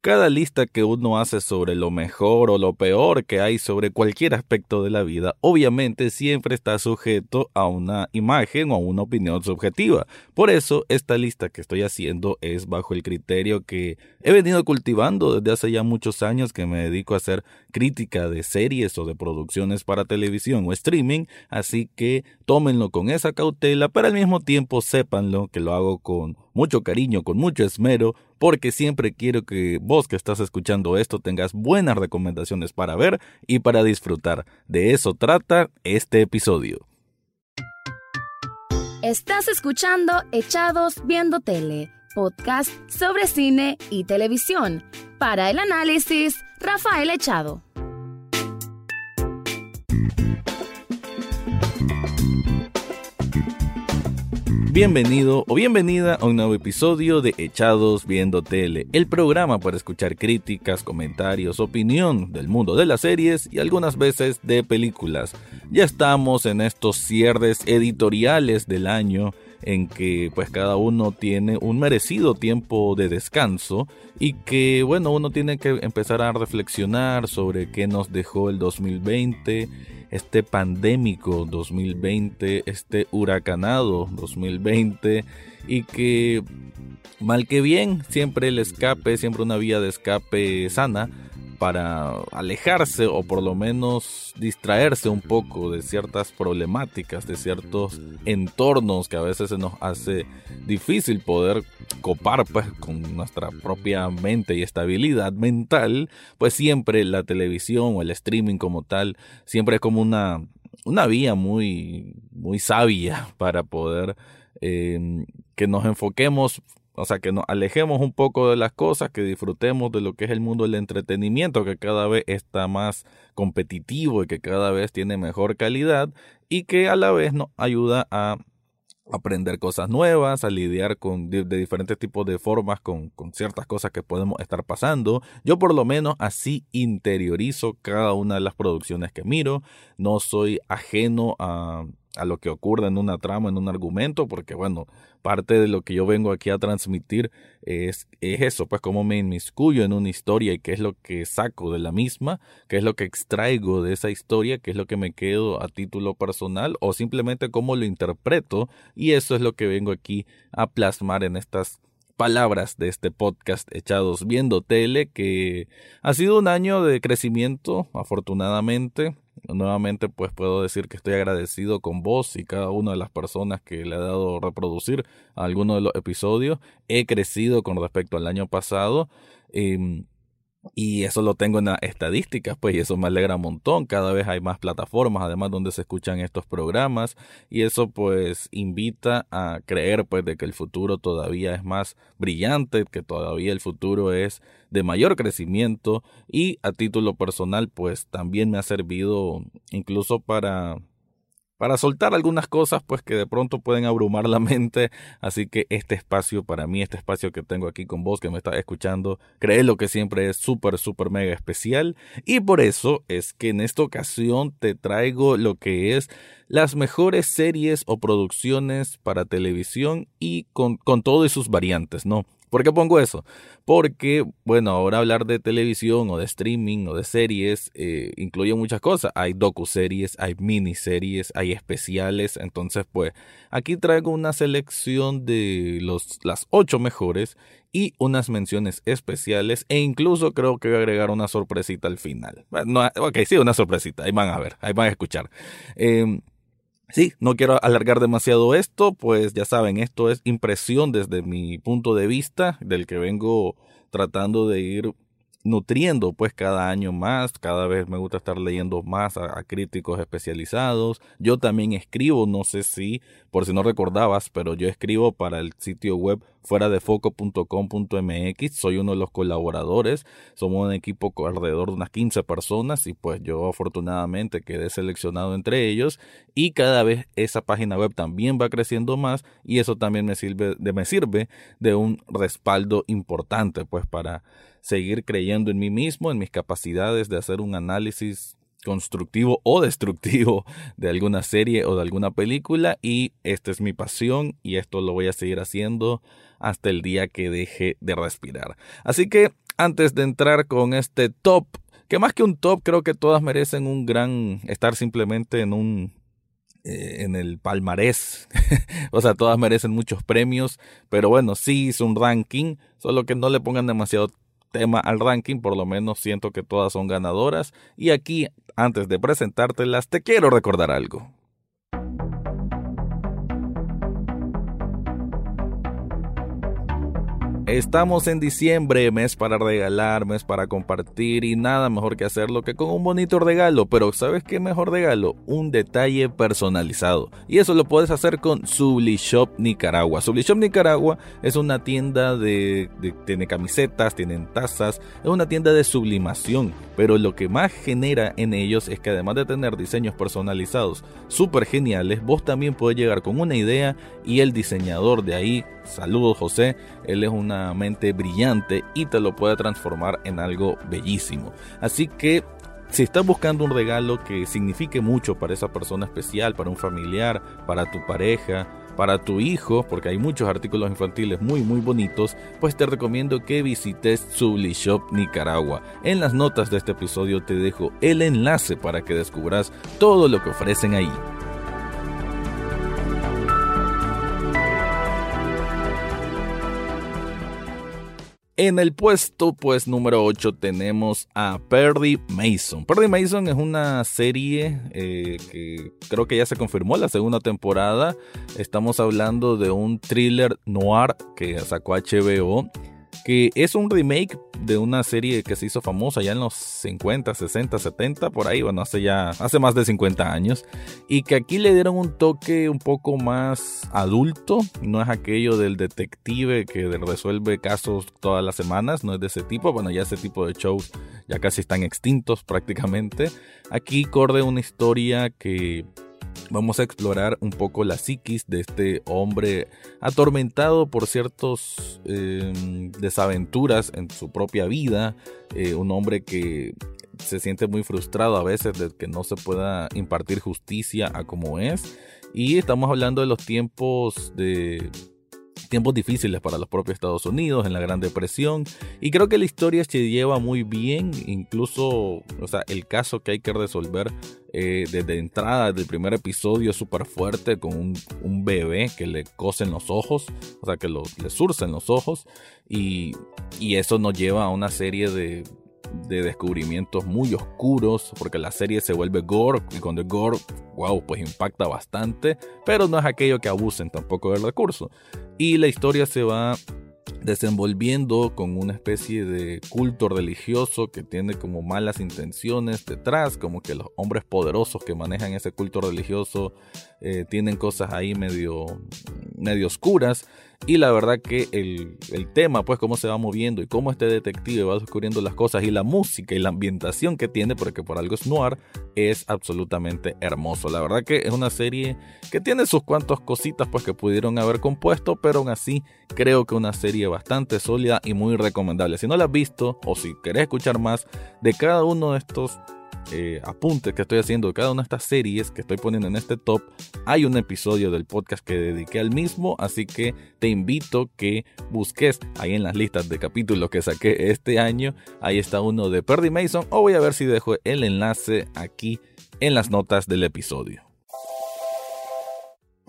cada lista que uno hace sobre lo mejor o lo peor que hay sobre cualquier aspecto de la vida, obviamente siempre está sujeto a una imagen o a una opinión subjetiva. Por eso, esta lista que estoy haciendo es bajo el criterio que he venido cultivando desde hace ya muchos años que me dedico a hacer crítica de series o de producciones para televisión o streaming, así que tómenlo con esa cautela, pero al mismo tiempo sépanlo que lo hago con mucho cariño, con mucho esmero, porque siempre quiero que vos que estás escuchando esto tengas buenas recomendaciones para ver y para disfrutar. De eso trata este episodio. Estás escuchando Echados Viendo Tele, podcast sobre cine y televisión. Para el análisis, Rafael Echado. Bienvenido o bienvenida a un nuevo episodio de Echados Viendo Tele, el programa para escuchar críticas, comentarios, opinión del mundo de las series y algunas veces de películas. Ya estamos en estos cierres editoriales del año en que pues cada uno tiene un merecido tiempo de descanso y que bueno uno tiene que empezar a reflexionar sobre qué nos dejó el 2020 este pandémico 2020, este huracanado 2020 y que mal que bien siempre el escape, siempre una vía de escape sana para alejarse o por lo menos distraerse un poco de ciertas problemáticas, de ciertos entornos que a veces se nos hace difícil poder copar pues, con nuestra propia mente y estabilidad mental, pues siempre la televisión o el streaming como tal, siempre es como una, una vía muy, muy sabia para poder eh, que nos enfoquemos o sea, que nos alejemos un poco de las cosas, que disfrutemos de lo que es el mundo del entretenimiento, que cada vez está más competitivo y que cada vez tiene mejor calidad y que a la vez nos ayuda a aprender cosas nuevas, a lidiar con de, diferentes tipos de formas con, con, ciertas cosas que podemos estar pasando. Yo por lo menos así interiorizo cada una de las producciones que miro. No soy ajeno a, a lo que ocurre en una trama, en un argumento, porque bueno, parte de lo que yo vengo aquí a transmitir es, es eso, pues cómo me inmiscuyo en una historia y qué es lo que saco de la misma, qué es lo que extraigo de esa historia, qué es lo que me quedo a título personal o simplemente cómo lo interpreto. Y eso es lo que vengo aquí a plasmar en estas palabras de este podcast echados viendo tele que ha sido un año de crecimiento afortunadamente Nuevamente pues puedo decir que estoy agradecido con vos y cada una de las personas que le ha dado reproducir alguno de los episodios. He crecido con respecto al año pasado. Eh, y eso lo tengo en las estadísticas, pues, y eso me alegra un montón. Cada vez hay más plataformas, además, donde se escuchan estos programas. Y eso, pues, invita a creer, pues, de que el futuro todavía es más brillante, que todavía el futuro es de mayor crecimiento. Y a título personal, pues, también me ha servido incluso para para soltar algunas cosas pues que de pronto pueden abrumar la mente. Así que este espacio para mí, este espacio que tengo aquí con vos que me estás escuchando, lo que siempre es súper, súper mega especial. Y por eso es que en esta ocasión te traigo lo que es las mejores series o producciones para televisión y con, con todo y sus variantes, ¿no? ¿Por qué pongo eso? Porque, bueno, ahora hablar de televisión o de streaming o de series eh, incluye muchas cosas. Hay docuseries, hay miniseries, hay especiales. Entonces, pues, aquí traigo una selección de los, las ocho mejores y unas menciones especiales e incluso creo que voy a agregar una sorpresita al final. Bueno, ok, sí, una sorpresita. Ahí van a ver, ahí van a escuchar. Eh, Sí, no quiero alargar demasiado esto, pues ya saben, esto es impresión desde mi punto de vista, del que vengo tratando de ir nutriendo pues cada año más, cada vez me gusta estar leyendo más a, críticos especializados. Yo también escribo, no sé si, por si no recordabas, pero yo escribo para el sitio web fuera de foco.com.mx, soy uno de los colaboradores, somos un equipo alrededor de unas 15 personas y pues yo afortunadamente quedé seleccionado entre ellos. Y cada vez esa página web también va creciendo más y eso también me sirve me sirve de un respaldo importante pues para seguir creyendo en mí mismo, en mis capacidades de hacer un análisis constructivo o destructivo de alguna serie o de alguna película y esta es mi pasión y esto lo voy a seguir haciendo hasta el día que deje de respirar. Así que antes de entrar con este top, que más que un top, creo que todas merecen un gran, estar simplemente en un eh, en el palmarés. o sea, todas merecen muchos premios. Pero bueno, sí hice un ranking. Solo que no le pongan demasiado tema al ranking. Por lo menos siento que todas son ganadoras. Y aquí, antes de presentártelas, te quiero recordar algo. Estamos en diciembre, mes para regalar, mes para compartir y nada mejor que hacerlo que con un bonito regalo. Pero ¿sabes qué mejor regalo? Un detalle personalizado. Y eso lo puedes hacer con Sublishop Nicaragua. Sublishop Nicaragua es una tienda de, tiene camisetas, tienen tazas, es una tienda de sublimación. Pero lo que más genera en ellos es que además de tener diseños personalizados súper geniales, vos también puedes llegar con una idea y el diseñador de ahí Saludos José, él es una mente brillante y te lo puede transformar en algo bellísimo. Así que si estás buscando un regalo que signifique mucho para esa persona especial, para un familiar, para tu pareja, para tu hijo, porque hay muchos artículos infantiles muy muy bonitos, pues te recomiendo que visites Shop Nicaragua. En las notas de este episodio te dejo el enlace para que descubras todo lo que ofrecen ahí. En el puesto pues número 8 tenemos a Perry Mason. Perry Mason es una serie eh, que creo que ya se confirmó la segunda temporada. Estamos hablando de un thriller noir que sacó HBO que es un remake de una serie que se hizo famosa ya en los 50, 60, 70, por ahí, bueno, hace ya, hace más de 50 años, y que aquí le dieron un toque un poco más adulto, no es aquello del detective que resuelve casos todas las semanas, no es de ese tipo, bueno, ya ese tipo de shows ya casi están extintos prácticamente. Aquí corre una historia que vamos a explorar un poco la psiquis de este hombre atormentado por ciertas em, desaventuras en su propia vida, eh, un hombre que se siente muy frustrado a veces de que no se pueda impartir justicia a como es. Y estamos hablando de los tiempos de tiempos difíciles para los propios Estados Unidos, en la Gran Depresión, y creo que la historia se lleva muy bien, incluso, o sea, el caso que hay que resolver eh, desde entrada del primer episodio es súper fuerte, con un, bebé que le cosen los ojos, o sea, que le surcen los ojos, y, y eso nos lleva a una serie de de descubrimientos muy oscuros, porque la serie se vuelve gore, y cuando es gore, wow, pues impacta bastante, pero no es aquello que abusen tampoco del recurso. Y la historia se va desenvolviendo con una especie de culto religioso que tiene como malas intenciones detrás, como que los hombres poderosos que manejan ese culto religioso eh, tienen cosas ahí medio, medio oscuras. Y la verdad que el, el, tema, pues cómo se va moviendo y cómo este detective va descubriendo las cosas y la música y la ambientación que tiene, porque por algo es noir, es absolutamente hermoso. La verdad que es una serie que tiene sus cuantas cositas pues que pudieron haber compuesto, pero aún así creo que una serie bastante sólida y muy recomendable. Si no la has visto o si querés escuchar más de cada uno de estos eh, apuntes que estoy haciendo de cada una de estas series que estoy poniendo en este top, hay un episodio del podcast que dediqué al mismo, así que te invito que busques ahí en las listas de capítulos que saqué este año, ahí está uno de Perry Mason, o voy a ver si dejo el enlace aquí en las notas del episodio.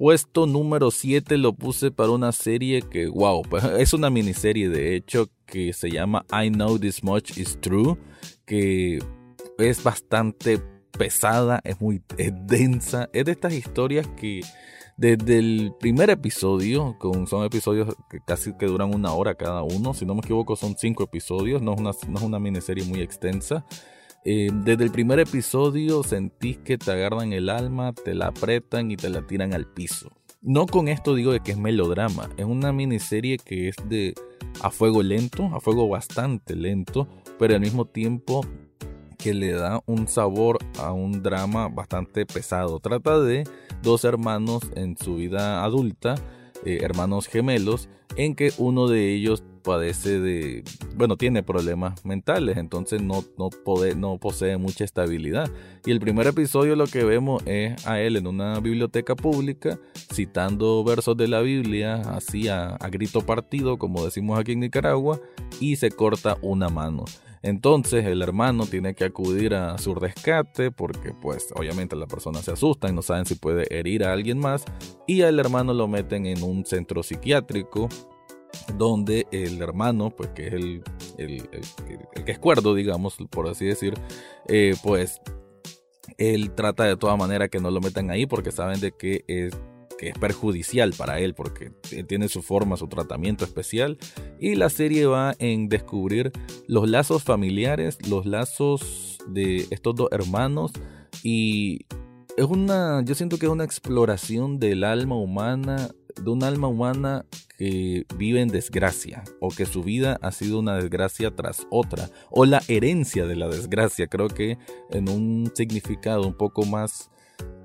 Puesto número 7 lo puse para una serie que, wow, pues, es una miniserie de hecho que se llama I Know This Much Is True, que es bastante pesada, es muy densa. Es de estas historias que desde el primer episodio, con, son episodios que casi que duran una hora cada uno, si no me equivoco son cinco episodios, no es una, no es una miniserie muy extensa. Eh, desde el primer episodio sentís que te agarran el alma, te la apretan y te la tiran al piso. No con esto digo de que es melodrama, es una miniserie que es de a fuego lento, a fuego bastante lento, pero al mismo tiempo que le da un sabor a un drama bastante pesado. Trata de dos hermanos en su vida adulta, eh, hermanos gemelos, en que uno de ellos padece de, bueno, tiene problemas mentales, entonces no, no, posee mucha estabilidad. Y el primer episodio lo que vemos es a él en una biblioteca pública citando versos de la Biblia, así a, a grito partido, como decimos aquí en Nicaragua, y se corta una mano. Entonces el hermano tiene que acudir a su rescate porque pues obviamente la persona se asusta y no saben si puede herir a alguien más. Y al hermano lo meten en un centro psiquiátrico donde el hermano, pues que es el, que es cuerdo, digamos, por así decir, eh, pues él trata de toda manera que no lo metan ahí porque saben de que es, que es perjudicial para él porque tiene su forma, su tratamiento especial y la serie va en descubrir los lazos familiares, los lazos de estos dos hermanos y es una, yo siento que es una exploración del alma humana, de un alma humana que vive en desgracia o que su vida ha sido una desgracia tras otra o la herencia de la desgracia. Creo que en un significado un poco más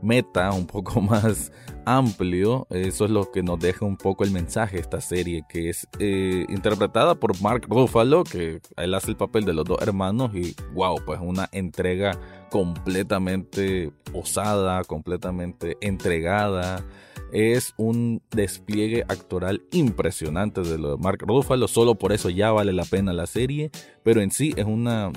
meta, un poco más amplio, eso es lo que nos deja un poco el mensaje esta serie, que es eh, interpretada por Mark Ruffalo, que él hace el papel de los dos hermanos y wow, pues una entrega completamente osada, completamente entregada. Es un despliegue actoral impresionante de lo de Mark Ruffalo, solo por eso ya vale la pena la serie, pero en sí es una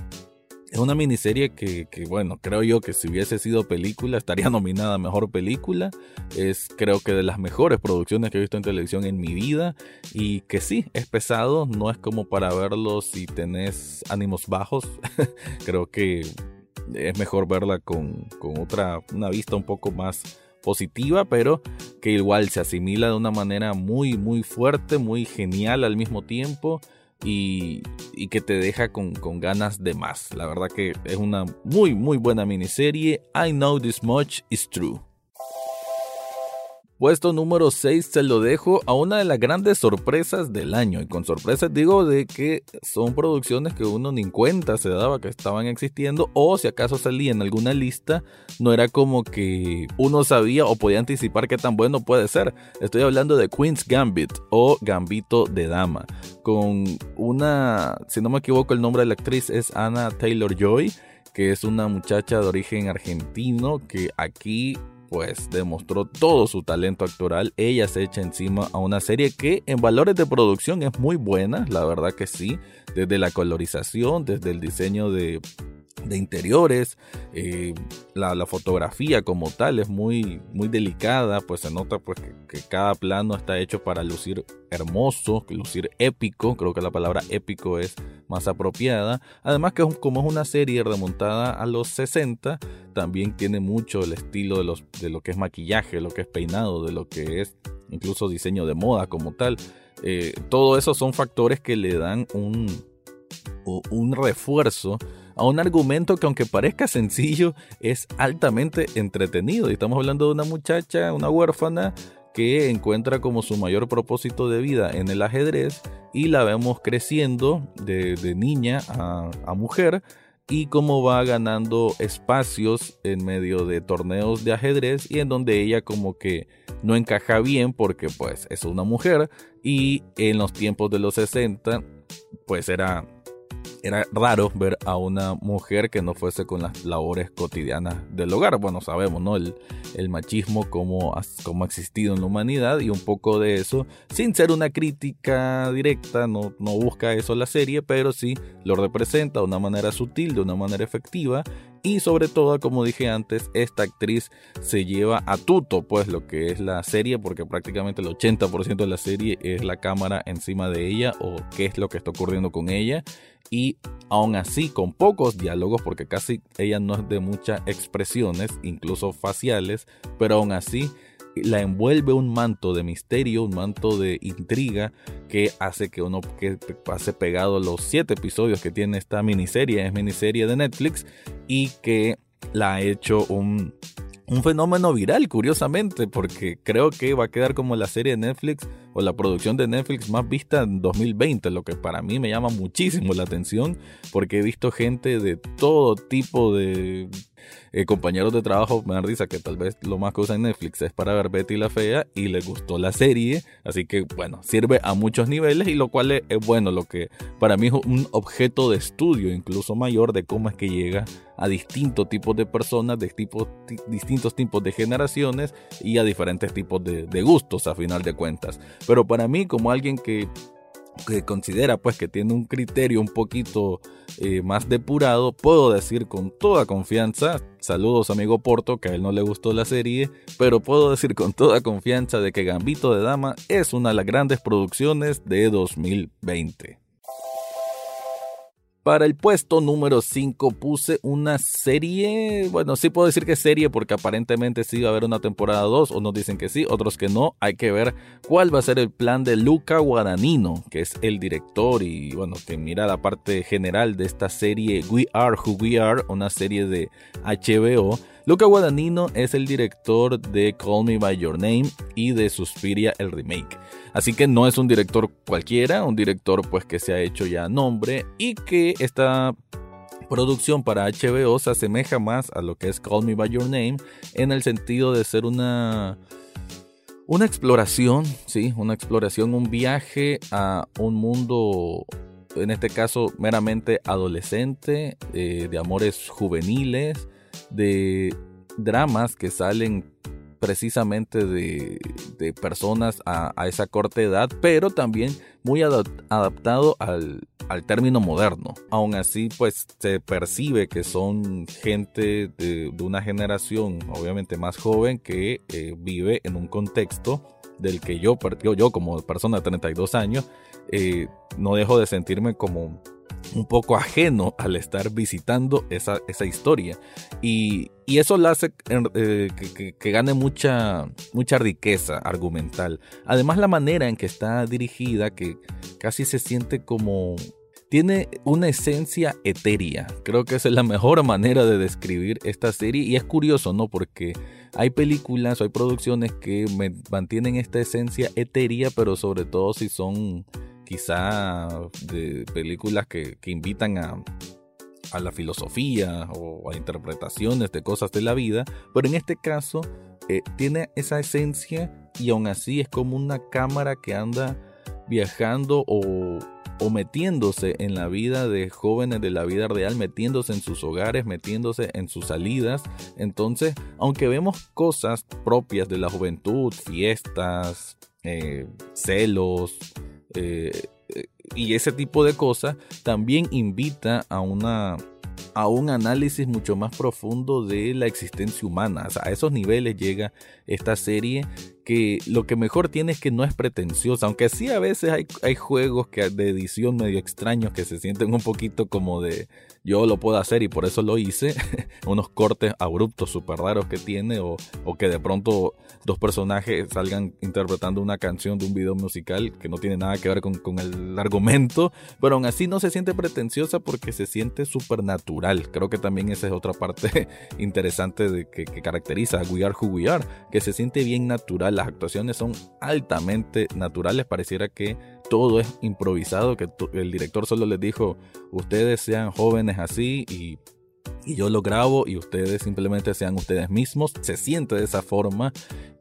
es una miniserie que, que, bueno, creo yo que si hubiese sido película estaría nominada a mejor película. Es creo que de las mejores producciones que he visto en televisión en mi vida. Y que sí, es pesado, no es como para verlo si tenés ánimos bajos. creo que es mejor verla con, con otra, una vista un poco más positiva, pero que igual se asimila de una manera muy, muy fuerte, muy genial al mismo tiempo. Y, que te deja con, con, ganas de más. La verdad que es una muy muy buena miniserie. I know this much is true. Puesto número 6 se lo dejo a una de las grandes sorpresas del año. Y con sorpresas digo de que son producciones que uno ni cuenta se daba que estaban existiendo. O si acaso salía en alguna lista, no era como que uno sabía o podía anticipar qué tan bueno puede ser. Estoy hablando de Queen's Gambit o Gambito de Dama. Con una, si no me equivoco, el nombre de la actriz es Anna Taylor Joy. Que es una muchacha de origen argentino que aquí pues demostró todo su talento actoral. Ella se echa encima a una serie que en valores de producción es muy buena, la verdad que sí, desde la colorización, desde el diseño de de interiores, eh, la, fotografía como tal es muy, muy delicada, pues se nota pues que, cada plano está hecho para lucir hermoso, lucir épico, creo que la palabra épico es más apropiada, además que como es una serie remontada a los 60, también tiene mucho el estilo de, los, de lo que es maquillaje, lo que es peinado, de lo que es incluso diseño de moda como tal, eh, todo eso son factores que le dan un, un refuerzo a un argumento que aunque parezca sencillo, es altamente entretenido. Y estamos hablando de una muchacha, una huérfana, que encuentra como su mayor propósito de vida en el ajedrez y la vemos creciendo de, niña a, a mujer y cómo va ganando espacios en medio de torneos de ajedrez y en donde ella como que no encaja bien porque pues es una mujer y en los tiempos de los 60 pues era era raro ver a una mujer que no fuese con las labores cotidianas del hogar. Bueno, sabemos, ¿no? El, machismo como, como ha existido en la humanidad y un poco de eso, sin ser una crítica directa, no, no busca eso la serie, pero sí lo representa de una manera sutil, de una manera efectiva y sobre todo, como dije antes, esta actriz se lleva a tuto pues lo que es la serie porque prácticamente el 80% de la serie es la cámara encima de ella o qué es lo que está ocurriendo con ella. Y aún así con pocos diálogos porque casi ella no es de muchas expresiones, incluso faciales, pero aún así la envuelve un manto de misterio, un manto de intriga que hace que uno que pase pegado los siete episodios que tiene esta miniserie, es miniserie de Netflix y que la ha hecho un un fenómeno viral, curiosamente, porque creo que va a quedar como la serie de Netflix o la producción de Netflix más vista en 2020, lo que para mí me llama muchísimo la atención, porque he visto gente de todo tipo de, eh, compañeros de trabajo me dan risa que tal vez lo más que usan Netflix es para ver Betty la Fea y les gustó la serie. Así que bueno, sirve a muchos niveles y lo cual es, bueno, lo que para mí es un objeto de estudio incluso mayor de cómo es que llega a distintos tipos de personas, de distintos tipos de generaciones y a diferentes tipos de, de gustos a final de cuentas. Pero para mí como alguien que que considera pues que tiene un criterio un poquito eh, más depurado, puedo decir con toda confianza, saludos amigo Porto, que a él no le gustó la serie, pero puedo decir con toda confianza de que Gambito de Dama es una de las grandes producciones de 2020. Para el puesto número 5 puse una serie, bueno, sí puedo decir que serie porque aparentemente sí va a haber una temporada 2, unos dicen que sí, otros que no, hay que ver cuál va a ser el plan de Luca Guadagnino, que es el director y bueno, que mira la parte general de esta serie We Are Who We Are, una serie de HBO Luca Guadagnino es el director de Call Me By Your Name y de Suspiria el remake. Así que no es un director cualquiera, un director pues que se ha hecho ya nombre y que esta producción para HBO se asemeja más a lo que es Call Me By Your Name en el sentido de ser una una exploración, sí, una exploración, un viaje a un mundo en este caso meramente adolescente, eh, de amores juveniles, de dramas que salen precisamente de, personas a, esa corta edad, pero también muy adaptado al, término moderno. Aún así, pues se percibe que son gente de, una generación obviamente más joven que eh, vive en un contexto del que yo, yo como persona de 32 años, eh, no dejo de sentirme como un poco ajeno al estar visitando esa, historia. Y, eso le hace eh, que, gane mucha, mucha riqueza argumental. Además la manera en que está dirigida, que casi se siente como... Tiene una esencia etérea. Creo que esa es la mejor manera de describir esta serie. Y es curioso, ¿no? Porque hay películas o hay producciones que mantienen esta esencia etérea, pero sobre todo si son quizá de películas que, invitan a, a la filosofía o a interpretaciones de cosas de la vida, pero en este caso eh, tiene esa esencia y aún así es como una cámara que anda viajando o, o, metiéndose en la vida de jóvenes de la vida real, metiéndose en sus hogares, metiéndose en sus salidas. Entonces, aunque vemos cosas propias de la juventud, fiestas, eh, celos, eh, y ese tipo de cosas también invita a una a un análisis mucho más profundo de la existencia humana. a esos niveles llega esta serie que lo que mejor tiene es que no es pretenciosa, aunque sí a veces hay, hay juegos que, de edición medio extraños que se sienten un poquito como de, yo lo puedo hacer y por eso lo hice. Unos cortes abruptos súper raros que tiene o, que de pronto dos personajes salgan interpretando una canción de un video musical que no tiene nada que ver con, el argumento, pero aún así no se siente pretenciosa porque se siente súper natural. Creo que también esa es otra parte interesante de que, que caracteriza a We Are Who We Are, que se siente bien natural. Las actuaciones son altamente naturales, pareciera que todo es improvisado, que el director solo les dijo, ustedes sean jóvenes así y, yo lo grabo y ustedes simplemente sean ustedes mismos, se siente de esa forma.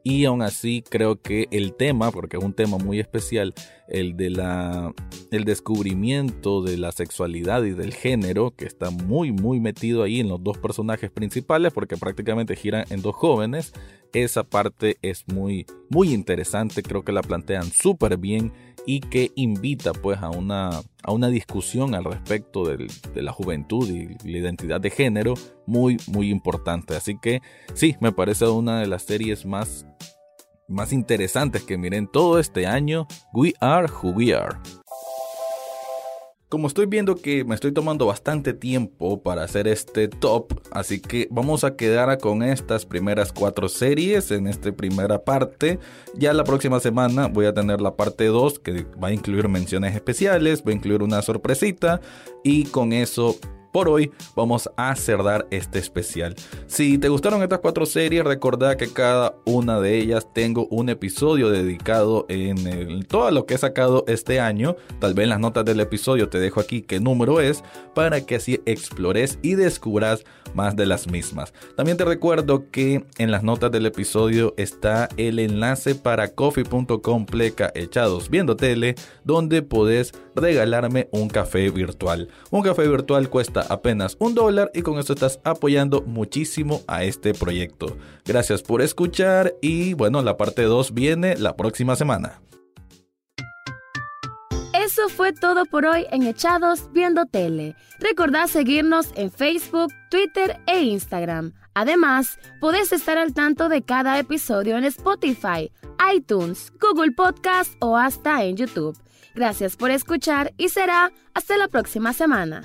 Y aún así creo que el tema, porque es un tema muy especial, el de la el descubrimiento de la sexualidad y del género, que está muy muy metido ahí en los dos personajes principales, porque prácticamente giran en dos jóvenes, esa parte es muy muy interesante, creo que la plantean súper bien y que invita pues a una, a una discusión al respecto de la juventud y la identidad de género muy muy importante. Así que sí, me parece una de las series más, más interesantes que miren todo este año. We Are Who We Are. Como estoy viendo que me estoy tomando bastante tiempo para hacer este top, así que vamos a quedar con estas primeras cuatro series en esta primera parte. Ya la próxima semana voy a tener la parte 2 que va a incluir menciones especiales, va a incluir una sorpresita y con eso por hoy vamos a cerrar este especial. Si te gustaron estas cuatro series, recordad que cada una de ellas tengo un episodio dedicado en todo lo que he sacado este año. Tal vez en las notas del episodio te dejo aquí qué número es para que así explores y descubras más de las mismas. También te recuerdo que en las notas del episodio está el enlace para coffee.com pleca echados viendo tele donde podés regalarme un café virtual. Un café virtual cuesta apenas un dólar y con eso estás apoyando muchísimo a este proyecto. Gracias por escuchar y bueno, la parte 2 viene la próxima semana. Eso fue todo por hoy en Echados Viendo Tele. Recordad seguirnos en Facebook, Twitter e Instagram. Además, podés estar al tanto de cada episodio en Spotify, iTunes, Google Podcast o hasta en YouTube. Gracias por escuchar y será hasta la próxima semana.